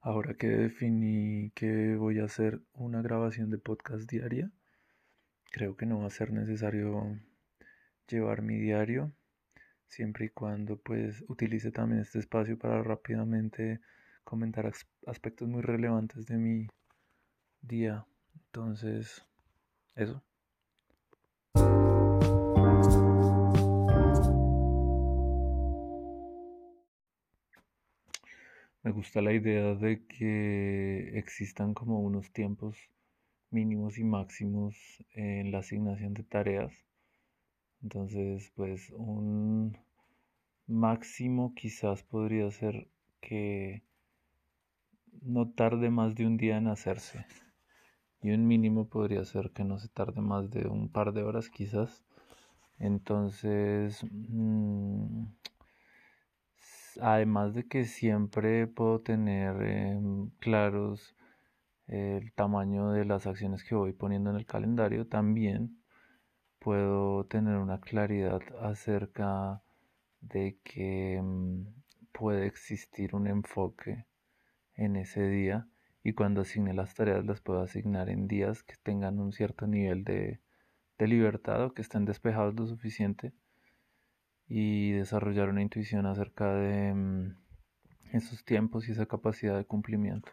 Ahora que definí que voy a hacer una grabación de podcast diaria, creo que no va a ser necesario llevar mi diario, siempre y cuando pues utilice también este espacio para rápidamente comentar aspectos muy relevantes de mi día. Entonces, eso. Me gusta la idea de que existan como unos tiempos mínimos y máximos en la asignación de tareas. Entonces, pues un máximo quizás podría ser que no tarde más de un día en hacerse. Y un mínimo podría ser que no se tarde más de un par de horas quizás. Entonces, mm, además de que siempre puedo tener em, claros el tamaño de las acciones que voy poniendo en el calendario, también puedo tener una claridad acerca de que em, puede existir un enfoque en ese día y cuando asigne las tareas las puedo asignar en días que tengan un cierto nivel de, de libertad o que estén despejados lo suficiente y desarrollar una intuición acerca de mm, esos tiempos y esa capacidad de cumplimiento.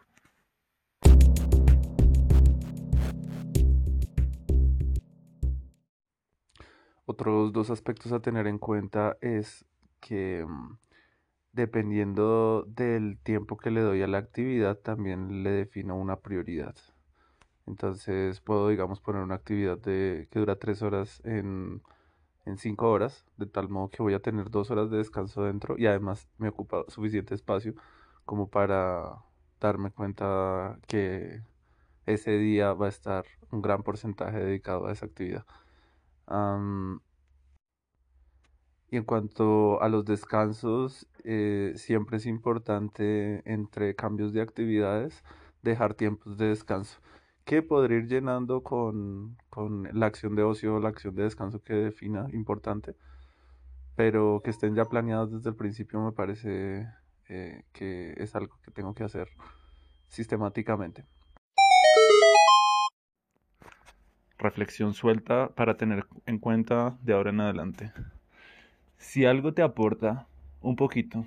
Otros dos aspectos a tener en cuenta es que mm, dependiendo del tiempo que le doy a la actividad, también le defino una prioridad. Entonces puedo, digamos, poner una actividad de, que dura tres horas en en 5 horas, de tal modo que voy a tener 2 horas de descanso dentro y además me ocupa suficiente espacio como para darme cuenta que ese día va a estar un gran porcentaje dedicado a esa actividad. y en cuanto a los descansos, eh, siempre es importante entre cambios de actividades dejar tiempos de descanso que podría ir llenando con, la acción de ocio la acción de descanso que defina importante, pero que estén ya planeados desde el principio me parece eh, que es algo que tengo que hacer sistemáticamente. Reflexión suelta para tener en cuenta de ahora en adelante. Si algo te aporta un poquito,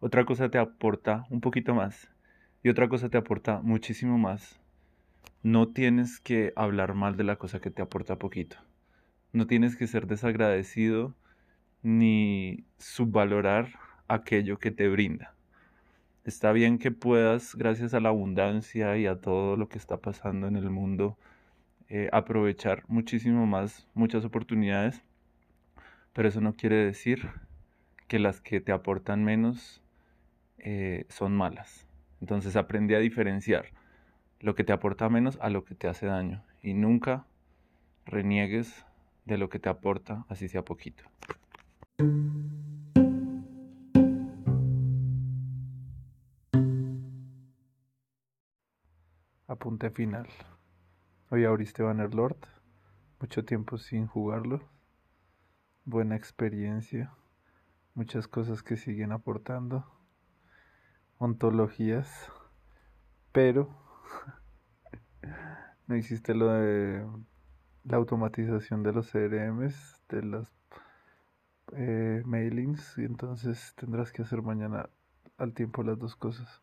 otra cosa te aporta un poquito más y otra cosa te aporta muchísimo más, no tienes que hablar mal de la cosa que te aporta poquito. No tienes que ser desagradecido ni subvalorar aquello que te brinda. Está bien que puedas, gracias a la abundancia y a todo lo que está pasando en el mundo, eh, aprovechar muchísimo más muchas oportunidades, pero eso no quiere decir que las que te aportan menos eh, son malas. Entonces aprende a diferenciar lo que te aporta menos a lo que te hace daño y nunca reniegues de lo que te aporta, así sea poquito. Apunte final. Hoy abriste Bannerlord, mucho tiempo sin jugarlo, buena experiencia, muchas cosas que siguen aportando, ontologías, pero no hiciste lo de la automatización de los CRMs, de los eh, mailings, y entonces tendrás que hacer mañana al tiempo las dos cosas.